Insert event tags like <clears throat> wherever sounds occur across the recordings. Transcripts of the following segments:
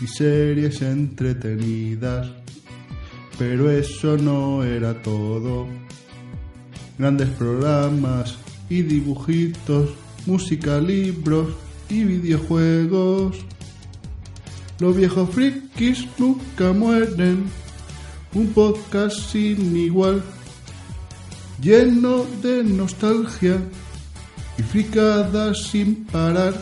y series entretenidas. Pero eso no era todo. Grandes programas y dibujitos, música, libros y videojuegos. Los viejos frikis nunca mueren. Un podcast sin igual, lleno de nostalgia y fricadas sin parar.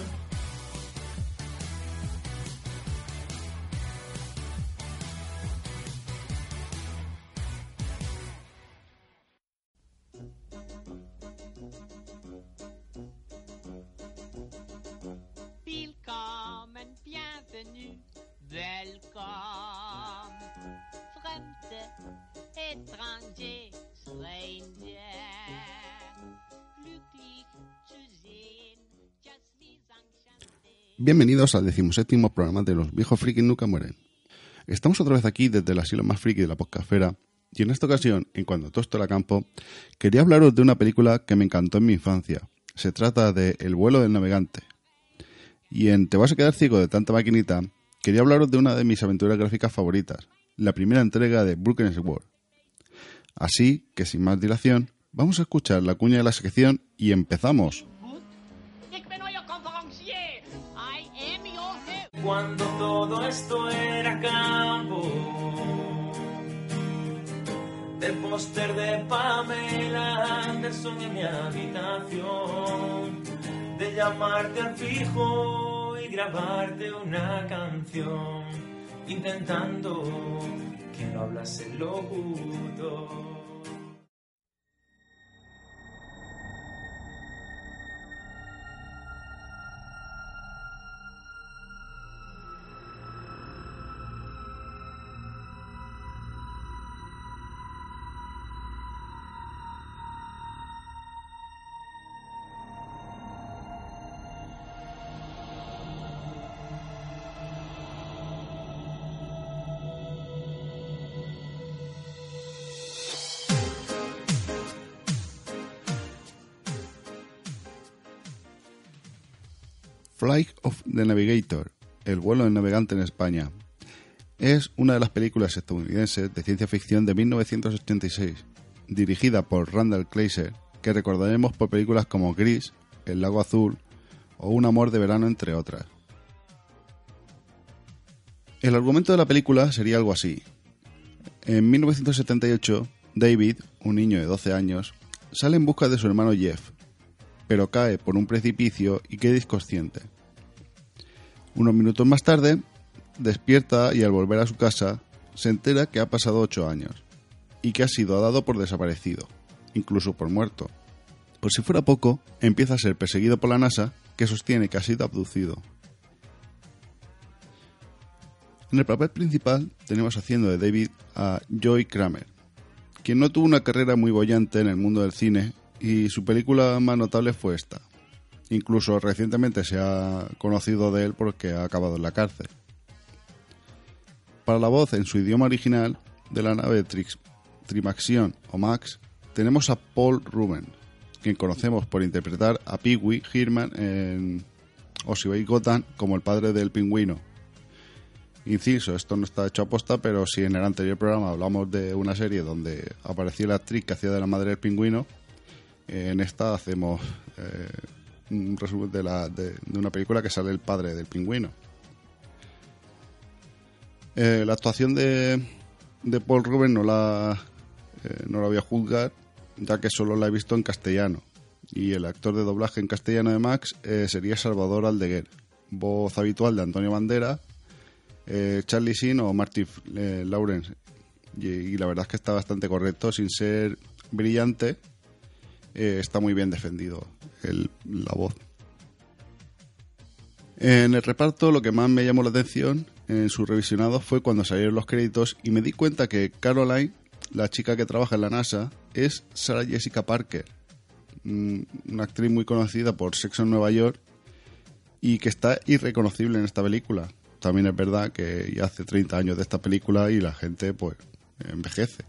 Bienvenidos al decimoséptimo programa de Los viejos frikis nunca mueren. Estamos otra vez aquí desde el asilo más friki de la podcastfera y en esta ocasión, en cuando todo esto era campo, quería hablaros de una película que me encantó en mi infancia. Se trata de El vuelo del navegante. Y en Te vas a quedar ciego de tanta maquinita, quería hablaros de una de mis aventuras gráficas favoritas, la primera entrega de Broken Sword. Así que sin más dilación, vamos a escuchar la cuña de la sección y empezamos. Cuando todo esto era campo, del póster de Pamela Anderson en mi habitación, de llamarte al fijo y grabarte una canción, intentando que no hablase el locutor. Flight of the Navigator, El vuelo del navegante en España. Es una de las películas estadounidenses de ciencia ficción de 1986, dirigida por Randall Kleiser, que recordaremos por películas como Gris, El lago azul o Un amor de verano, entre otras. El argumento de la película sería algo así. En 1978, David, un niño de 12 años, sale en busca de su hermano Jeff, pero cae por un precipicio y queda inconsciente. Unos minutos más tarde, despierta y al volver a su casa, se entera que ha pasado ocho años y que ha sido dado por desaparecido, incluso por muerto. Por si fuera poco, empieza a ser perseguido por la NASA, que sostiene que ha sido abducido. En el papel principal tenemos haciendo de David a Joy Kramer, quien no tuvo una carrera muy bollante en el mundo del cine y su película más notable fue esta. Incluso recientemente se ha conocido de él porque ha acabado en la cárcel. Para la voz en su idioma original de la nave Trix, Trimaxion o Max, tenemos a Paul Ruben, quien conocemos por interpretar a Pee Wee Herman en Osibei Gotham como el padre del pingüino. Inciso, esto no está hecho a posta, pero si en el anterior programa hablamos de una serie donde aparecía la actriz que hacía de la madre del pingüino, en esta hacemos eh, un resumen de, la, de, una película que sale el padre del pingüino. Eh, la actuación de, de Paul Rubens no la, eh, no la voy a juzgar, ya que solo la he visto en castellano. Y el actor de doblaje en castellano de Max sería Salvador Aldeguer, voz habitual de Antonio Bandera, Charlie Sheen o Marty eh, Lawrence. Y la verdad es que está bastante correcto, sin ser brillante, eh, está muy bien defendido el- la voz. En el reparto lo que más me llamó la atención en su revisionado fue cuando salieron los créditos y me di cuenta que Caroline, la chica que trabaja en la NASA, es Sarah Jessica Parker, mm, una actriz muy conocida por Sexo en Nueva York y que está irreconocible en esta película. También es verdad que ya hace 30 años de esta película y la gente pues envejece.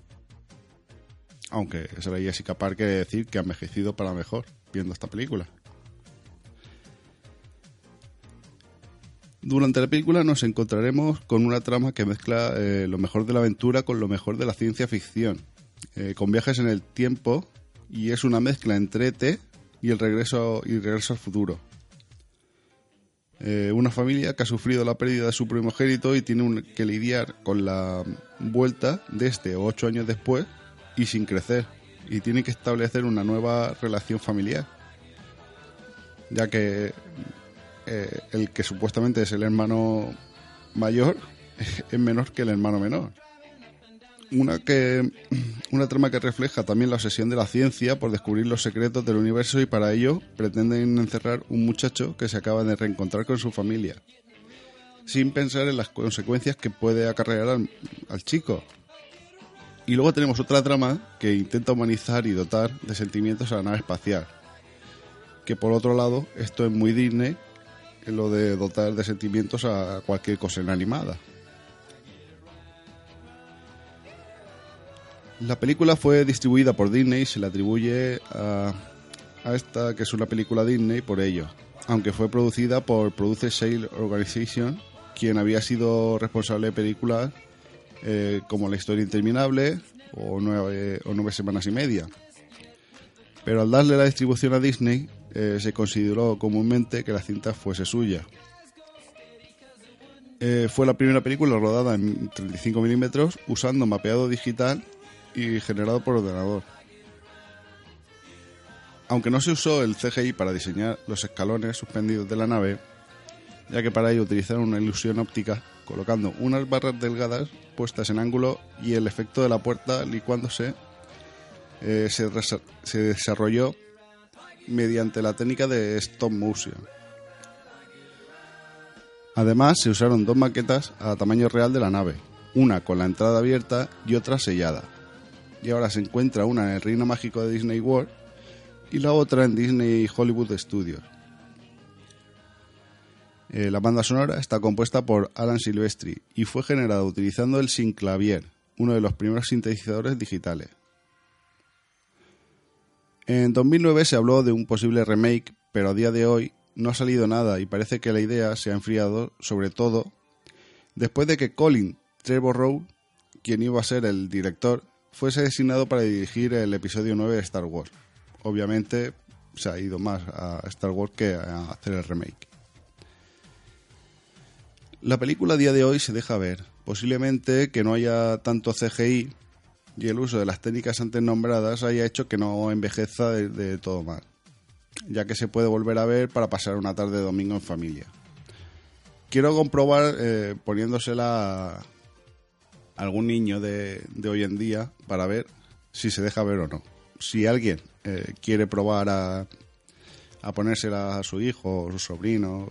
Aunque Sarah Jessica Parker decir que ha envejecido para mejor viendo esta película. Durante la película nos encontraremos con una trama que mezcla eh, lo mejor de la aventura con lo mejor de la ciencia ficción, eh, con viajes en el tiempo y es una mezcla entre T y el regreso y regreso al futuro. Eh, una familia que ha sufrido la pérdida de su primogénito y tiene que lidiar con la vuelta de este ocho años después y sin crecer y tiene que establecer una nueva relación familiar ya que eh, el que supuestamente es el hermano mayor <laughs> es menor que el hermano menor. Una, que, <clears throat> una trama que refleja también la obsesión de la ciencia por descubrir los secretos del universo y para ello pretenden encerrar un muchacho que se acaba de reencontrar con su familia, sin pensar en las consecuencias que puede acarrear al chico. Y luego tenemos otra trama que intenta humanizar y dotar de sentimientos a la nave espacial. Que por otro lado, esto es muy Disney lo de dotar de sentimientos a cualquier cosa inanimada. La película fue distribuida por Disney y se le atribuye a, a, esta, que es una película Disney, por ello, aunque fue producida por Producer Sale Organization, quien había sido responsable de películas eh, como La historia interminable o nueve, semanas y media. Pero al darle la distribución a Disney, eh, se consideró comúnmente que la cinta fuese suya. Eh, fue la primera película rodada en 35 milímetros usando mapeado digital y generado por ordenador. Aunque no se usó el CGI para diseñar los escalones suspendidos de la nave, ya que para ello utilizaron una ilusión óptica colocando unas barras delgadas puestas en ángulo y el efecto de la puerta licuándose eh, se, se desarrolló mediante la técnica de stop motion. Además, se usaron dos maquetas a tamaño real de la nave, una con la entrada abierta y otra sellada. Y ahora se encuentra una en el Reino Mágico de Disney World y la otra en Disney Hollywood Studios. Eh, la banda sonora está compuesta por Alan Silvestri y fue generada utilizando el Synclavier, uno de los primeros sintetizadores digitales. En 2009 se habló de un posible remake, pero a día de hoy no ha salido nada y parece que la idea se ha enfriado, sobre todo después de que Colin Trevorrow, quien iba a ser el director, fuese designado para dirigir el episodio 9 de Star Wars. Obviamente se ha ido más a Star Wars que a hacer el remake. La película a día de hoy se deja ver. Posiblemente que no haya tanto CGI y el uso de las técnicas antes nombradas haya hecho que no envejeza de, todo mal, ya que se puede volver a ver para pasar una tarde de domingo en familia. Quiero comprobar eh, poniéndosela a algún niño de, hoy en día para ver si se deja ver o no. Si alguien eh, quiere probar a, a ponérsela a su hijo o su sobrino,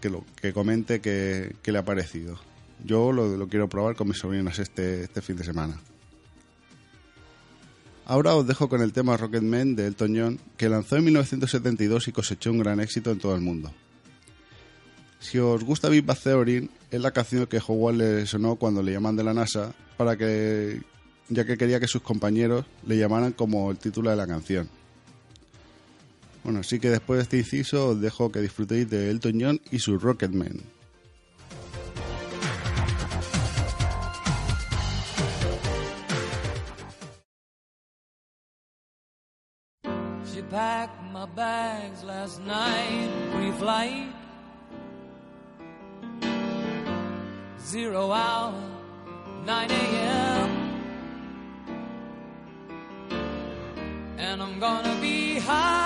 que, lo, que comente qué le ha parecido. Yo lo, lo, quiero probar con mis sobrinos este, este fin de semana. Ahora os dejo con el tema Rocketman de Elton John, que lanzó en 1972 y cosechó un gran éxito en todo el mundo. Si os gusta Big Bang Theory, es la canción que Howard le sonó cuando le llaman de la NASA, para que, ya que quería que sus compañeros le llamaran como el título de la canción. Bueno, así que después de este inciso os dejo que disfrutéis de Elton John y su Rocketman. packed my bags last night, pre-flight. Zero hour, 9 a.m. And I'm gonna be high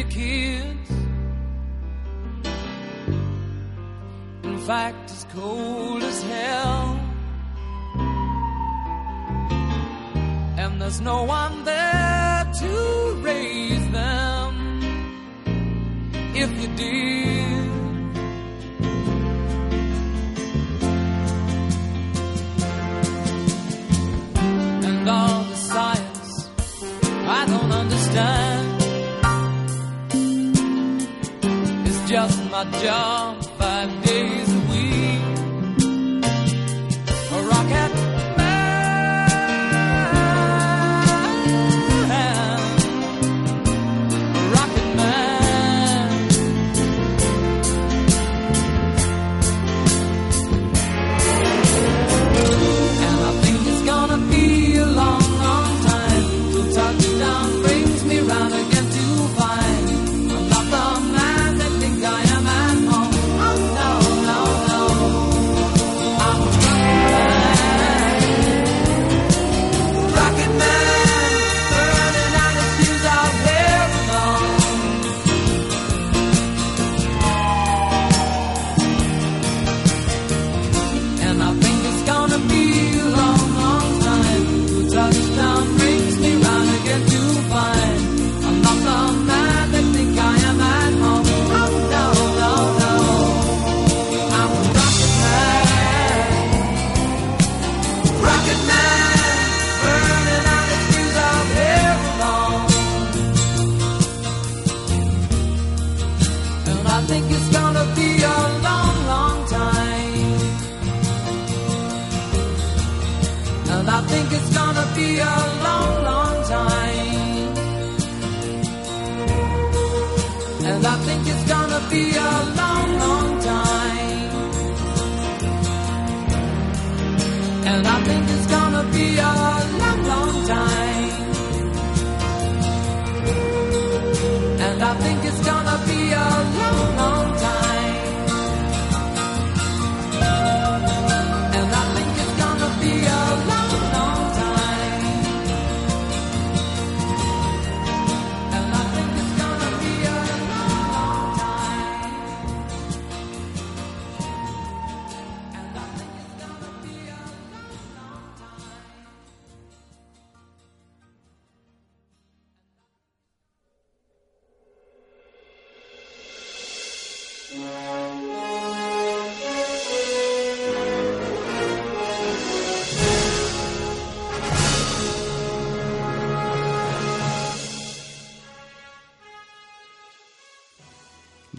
your kids. In fact, it's cold as hell. And there's no one there to raise them. If you did. 大家。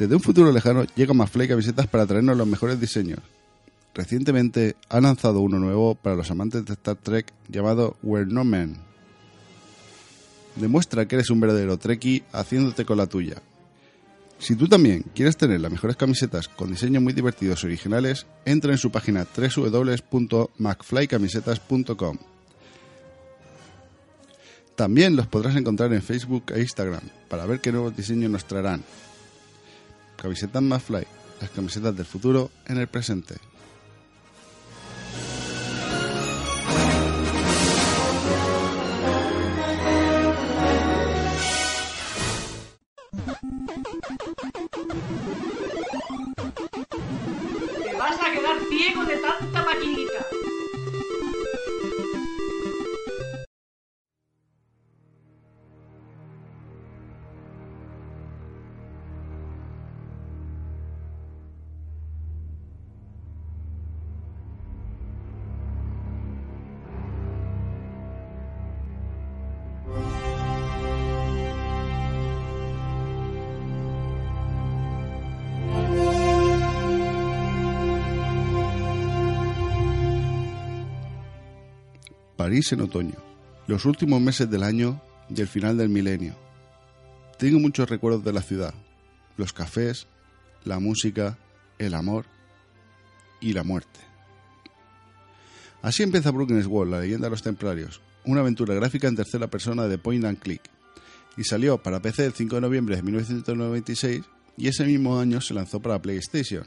Desde un futuro lejano llega Maflake Camisetas para traernos los mejores diseños. Recientemente ha lanzado uno nuevo para los amantes de Star Trek llamado We're No Man. Demuestra que eres un verdadero Trekkie haciéndote con la tuya. Si tú también quieres tener las mejores camisetas con diseños muy divertidos y originales, entra en su página www.macflycamisetas.com. También los podrás encontrar en Facebook e Instagram para ver qué nuevos diseños nos traerán camisetas más fly, las camisetas del futuro en el presente. París en otoño, los últimos meses del año y el final del milenio. Tengo muchos recuerdos de la ciudad, los cafés, la música, el amor y la muerte. Así empieza Brooklyn's World, la leyenda de los templarios, una aventura gráfica en tercera persona de Point and Click, y salió para PC el 5 de noviembre de 1996 y ese mismo año se lanzó para PlayStation,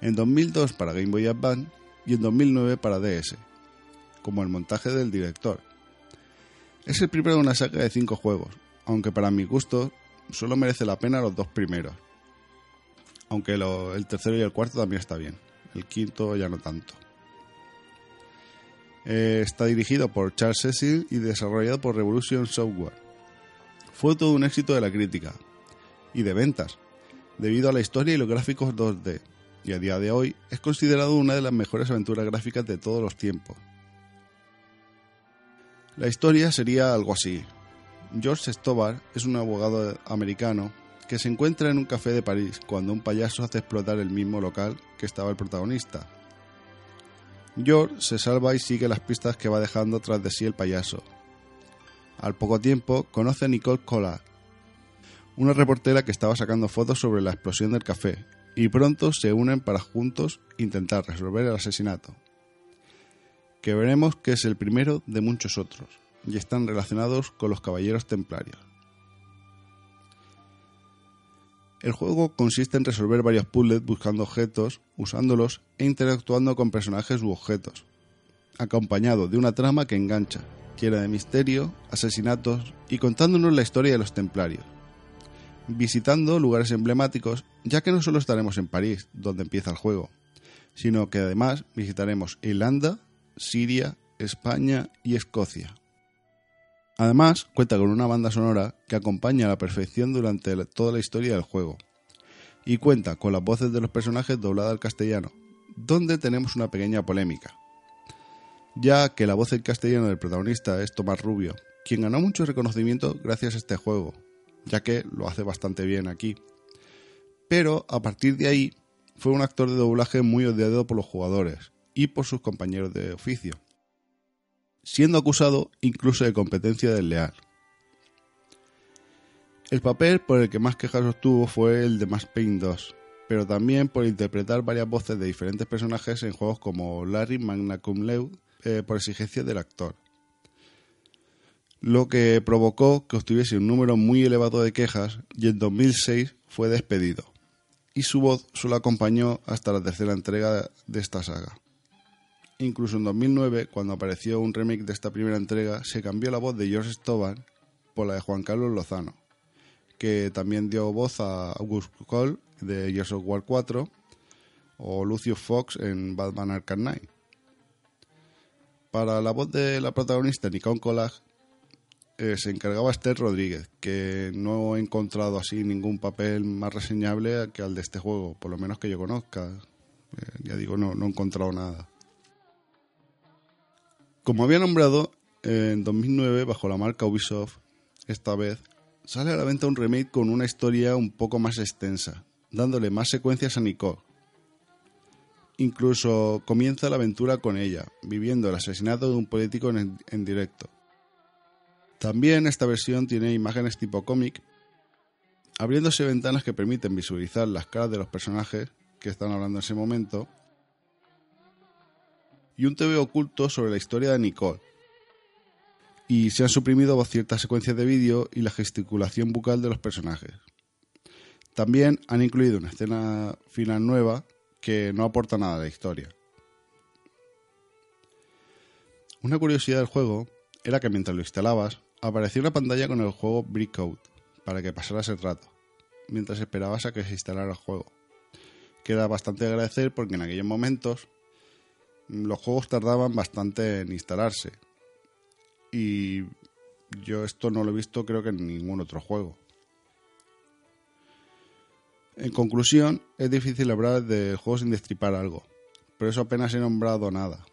en 2002 para Game Boy Advance y en 2009 para DS, como el montaje del director. Es el primero de una saga de cinco juegos, aunque para mi gusto solo merece la pena los dos primeros. Aunque el tercero y el cuarto también está bien. El quinto ya no tanto. Eh, está dirigido por Charles Cecil y desarrollado por Revolution Software. Fue todo un éxito de la crítica y de ventas, debido a la historia y los gráficos 2D, y a día de hoy es considerado una de las mejores aventuras gráficas de todos los tiempos. La historia sería algo así. George Stobar es un abogado americano que se encuentra en un café de París cuando un payaso hace explotar el mismo local que estaba el protagonista. George se salva y sigue las pistas que va dejando tras de sí el payaso. Al poco tiempo conoce a Nicole Collard, una reportera que estaba sacando fotos sobre la explosión del café, y pronto se unen para juntos intentar resolver el asesinato que veremos que es el primero de muchos otros, y están relacionados con los caballeros templarios. El juego consiste en resolver varios puzzles buscando objetos, usándolos e interactuando con personajes u objetos, acompañado de una trama que engancha, llena de misterio, asesinatos y contándonos la historia de los templarios. Visitando lugares emblemáticos, ya que no solo estaremos en París, donde empieza el juego, sino que además visitaremos Irlanda, Siria, España y Escocia. Además, cuenta con una banda sonora que acompaña a la perfección durante toda la historia del juego. Y cuenta con las voces de los personajes dobladas al castellano, donde tenemos una pequeña polémica. Ya que la voz en castellano del protagonista es Tomás Rubio, quien ganó mucho reconocimiento gracias a este juego, ya que lo hace bastante bien aquí. Pero a partir de ahí fue un actor de doblaje muy odiado por los jugadores y por sus compañeros de oficio, siendo acusado incluso de competencia desleal. El papel por el que más quejas obtuvo fue el de Max Payne 2, pero también por interpretar varias voces de diferentes personajes en juegos como Larry Magna Cum Laude eh, por exigencia del actor. Lo que provocó que obtuviese un número muy elevado de quejas y en 2006 fue despedido. Y su voz solo acompañó hasta la tercera entrega de esta saga. Incluso en 2009, cuando apareció un remake de esta primera entrega, se cambió la voz de George Stoban por la de Juan Carlos Lozano, que también dio voz a August Cole de Gears of War 4 o Lucius Fox en Batman Arkham Knight. Para la voz de la protagonista Nicole Collage eh, se encargaba Esther Rodríguez, que no he encontrado así ningún papel más reseñable que al de este juego, por lo menos que yo conozca. Eh, ya digo, no, no he encontrado nada. Como había nombrado, eh, en 2009, bajo la marca Ubisoft, esta vez, sale a la venta un remake con una historia un poco más extensa, dándole más secuencias a Nicole. Incluso comienza la aventura con ella, viviendo el asesinato de un político en, en directo. También esta versión tiene imágenes tipo cómic, abriéndose ventanas que permiten visualizar las caras de los personajes que están hablando en ese momento, y un TV oculto sobre la historia de Nicole. Y se han suprimido ciertas secuencias de vídeo y la gesticulación bucal de los personajes. También han incluido una escena final nueva que no aporta nada a la historia. Una curiosidad del juego era que mientras lo instalabas, aparecía una pantalla con el juego Breakout para que pasaras el rato, mientras esperabas a que se instalara el juego. Que era bastante agradecer porque en aquellos momentos los juegos tardaban bastante en instalarse. Y yo esto no lo he visto creo que en ningún otro juego. En conclusión, es difícil hablar de juegos sin destripar algo, pero eso apenas he nombrado nada.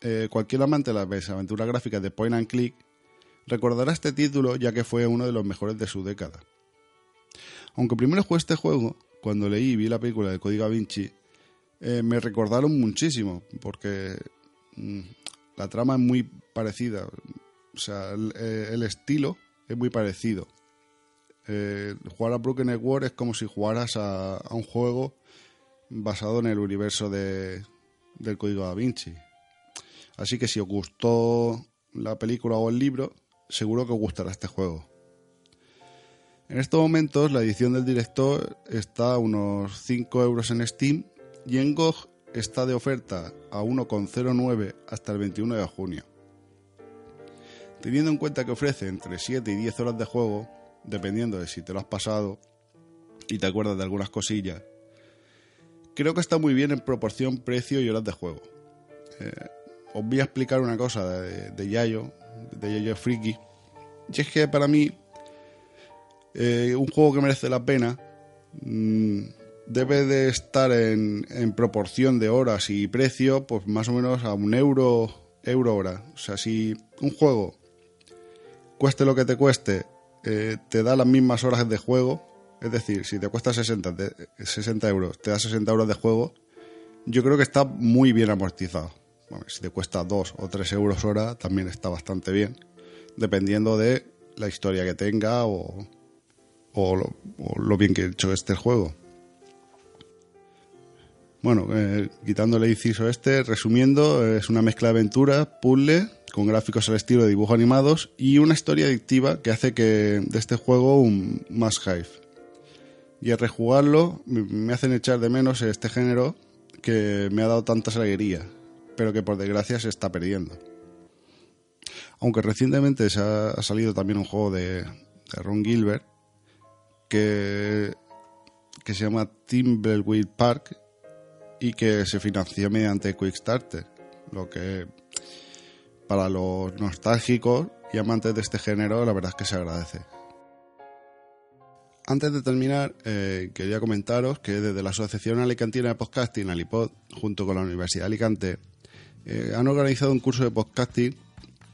Eh, cualquier amante de las aventuras gráficas de Point and Click recordará este título ya que fue uno de los mejores de su década. Aunque primero jugué este juego, cuando leí y vi la película de Código Vinci, eh, me recordaron muchísimo, porque mm, la trama es muy parecida. O sea, el, eh, estilo es muy parecido. Eh, jugar a Broken World es como si jugaras a, a un juego basado en el universo de, del Código Da Vinci. Así que si os gustó la película o el libro, seguro que os gustará este juego. En estos momentos la edición del director está a unos 5 euros en Steam y en GOG está de oferta a 1,09 hasta el 21 de junio. Teniendo en cuenta que ofrece entre 7 y 10 horas de juego, dependiendo de si te lo has pasado y te acuerdas de algunas cosillas, creo que está muy bien en proporción precio y horas de juego. Eh, os voy a explicar una cosa de, de Yayo, de Yayo Friki, y es que para mí eh, un juego que merece la pena mm, debe de estar en, proporción de horas y precio, pues más o menos a un euro, euro hora. O sea, si un juego cueste lo que te cueste, eh, te da las mismas horas de juego, es decir, si te cuesta 60, de, 60 euros, te da 60 euros de juego, yo creo que está muy bien amortizado. Si te cuesta 2 o 3 euros hora, también está bastante bien, dependiendo de la historia que tenga o, o, lo, o lo, bien que he hecho este juego. Bueno, eh, quitando el inciso este, resumiendo, es una mezcla de aventura, puzzle, con gráficos al estilo de dibujos animados y una historia adictiva que hace que de este juego un más hype. Y al rejugarlo me hacen echar de menos este género que me ha dado tantas alegrías, pero que por desgracia se está perdiendo. Aunque recientemente se ha, ha salido también un juego de, de Ron Gilbert que, que se llama Timbleweed Park y que se financió mediante Quickstarter, lo que para los nostálgicos y amantes de este género la verdad es que se agradece. Antes de terminar, eh, quería comentaros que desde la Asociación Alicantina de Podcasting, Alipod, junto con la Universidad de Alicante, eh, han organizado un curso de podcasting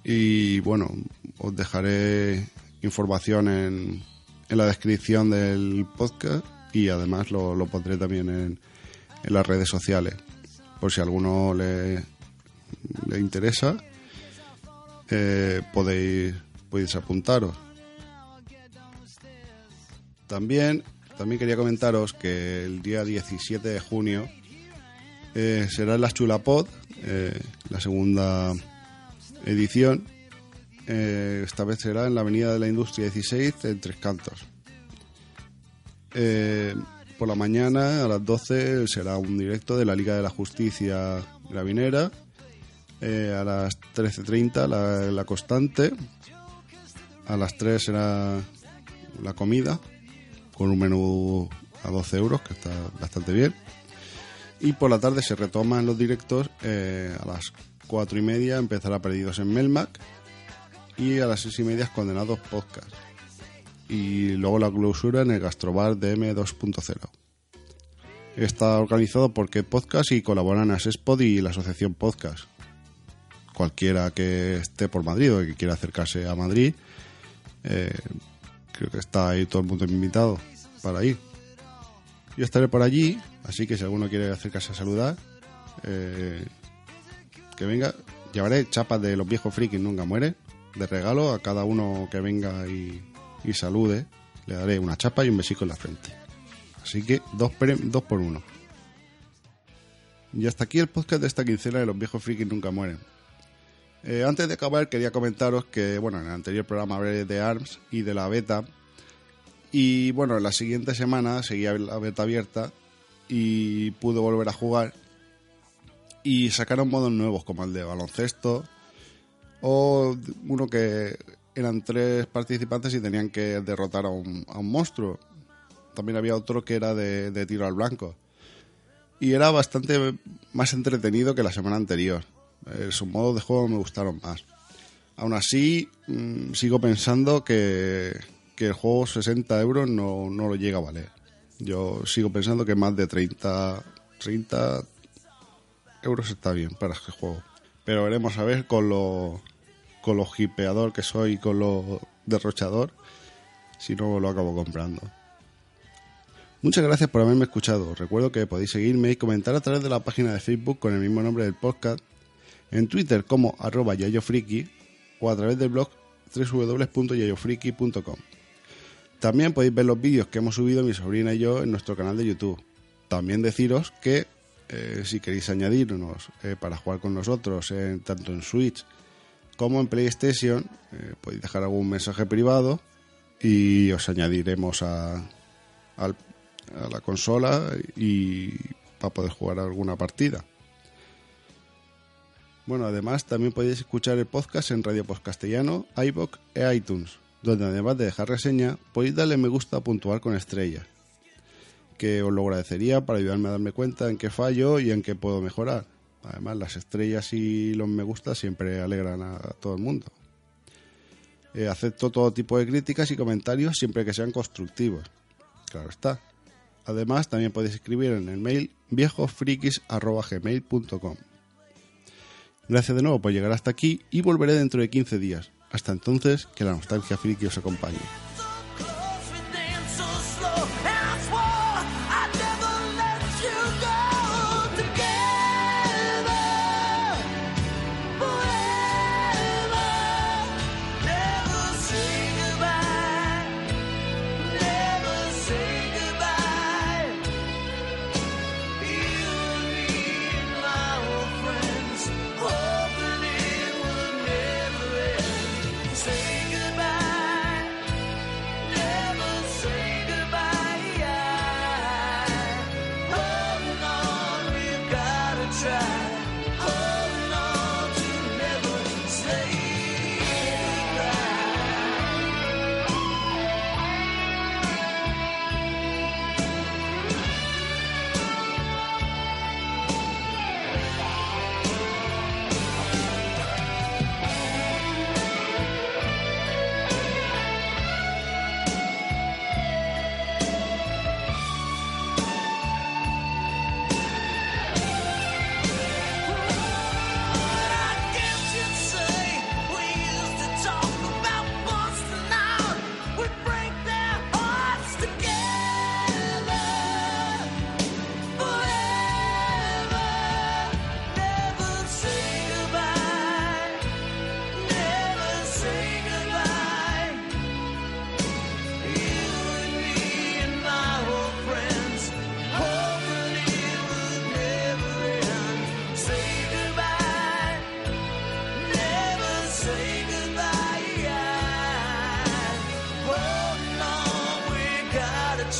y bueno, os dejaré información en, en la descripción del podcast y además lo, lo pondré también en, en, las redes sociales por si a alguno le, le interesa eh, podéis, podéis apuntaros también también quería comentaros que el día 17 de junio eh, será en la Chulapod eh, la segunda edición eh, esta vez será en la Avenida de la Industria 16 en Tres Cantos. Por la mañana a las 12 será un directo de la Liga de la Justicia Gravinera. Eh, a las 13.30 la, la, Constante. A las 3 será la comida con un menú a 12 euros que está bastante bien. Y por la tarde se retoman los directos. Eh, a las 4 y media empezará Perdidos en Melmac y a las seis y media Condenados Podcast. Y luego la clausura en el Gastrobar DM 2.0. Está organizado por que Podcast y colaboran Asespod y la Asociación Podcast. Cualquiera que esté por Madrid o que quiera acercarse a Madrid, eh, creo que está ahí todo el mundo invitado para ir. Yo estaré por allí, así que si alguno quiere acercarse a saludar, eh, que venga. Llevaré chapas de los viejos frikis nunca mueren de regalo a cada uno que venga y, y, salude. Le daré una chapa y un besico en la frente. Así que dos, por uno. Y hasta aquí el podcast de esta quincena de los viejos frikis nunca mueren. Eh, antes de acabar quería comentaros que, bueno, en el anterior programa hablé de ARMS y de la beta. Y bueno, en la siguiente semana seguía la beta abierta y pude volver a jugar. Y sacaron modos nuevos como el de baloncesto, o uno que eran tres participantes y tenían que derrotar a un, a un monstruo. También había otro que era de, de, tiro al blanco. y era bastante más entretenido que la semana anterior. Eh, sus modos de juego me gustaron más. Aún así, mm, sigo pensando que, que el juego 60 euros no, no lo llega a valer. Yo sigo pensando que más de 30, 30 euros está bien para este juego. Pero veremos a ver con lo, con lo hipeador que soy con lo derrochador si no lo acabo comprando. Muchas gracias por haberme escuchado. Recuerdo que podéis seguirme y comentar a través de la página de Facebook con el mismo nombre del podcast, en Twitter como arroba yayofriki o a través del blog www.yayofriki.com. También podéis ver los vídeos que hemos subido mi sobrina y yo en nuestro canal de YouTube. También deciros que eh, si queréis añadirnos eh, para jugar con nosotros, en, tanto en Switch como en PlayStation, eh, podéis dejar algún mensaje privado y os añadiremos a, la consola y para poder jugar alguna partida. Bueno, además también podéis escuchar el podcast en Radio Post Castellano, iVoox e iTunes, donde además de dejar reseña, podéis darle me gusta a puntuar con estrellas, que os lo agradecería para ayudarme a darme cuenta en qué fallo y en qué puedo mejorar. Además, las estrellas y los me gusta siempre alegran a todo el mundo. Eh, acepto todo tipo de críticas y comentarios siempre que sean constructivos. Claro está. Además, también podéis escribir en el mail viejofrikis.gmail.com Gracias de nuevo por llegar hasta aquí y volveré dentro de 15 días. Hasta entonces, que la nostalgia friki os acompañe.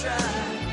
try.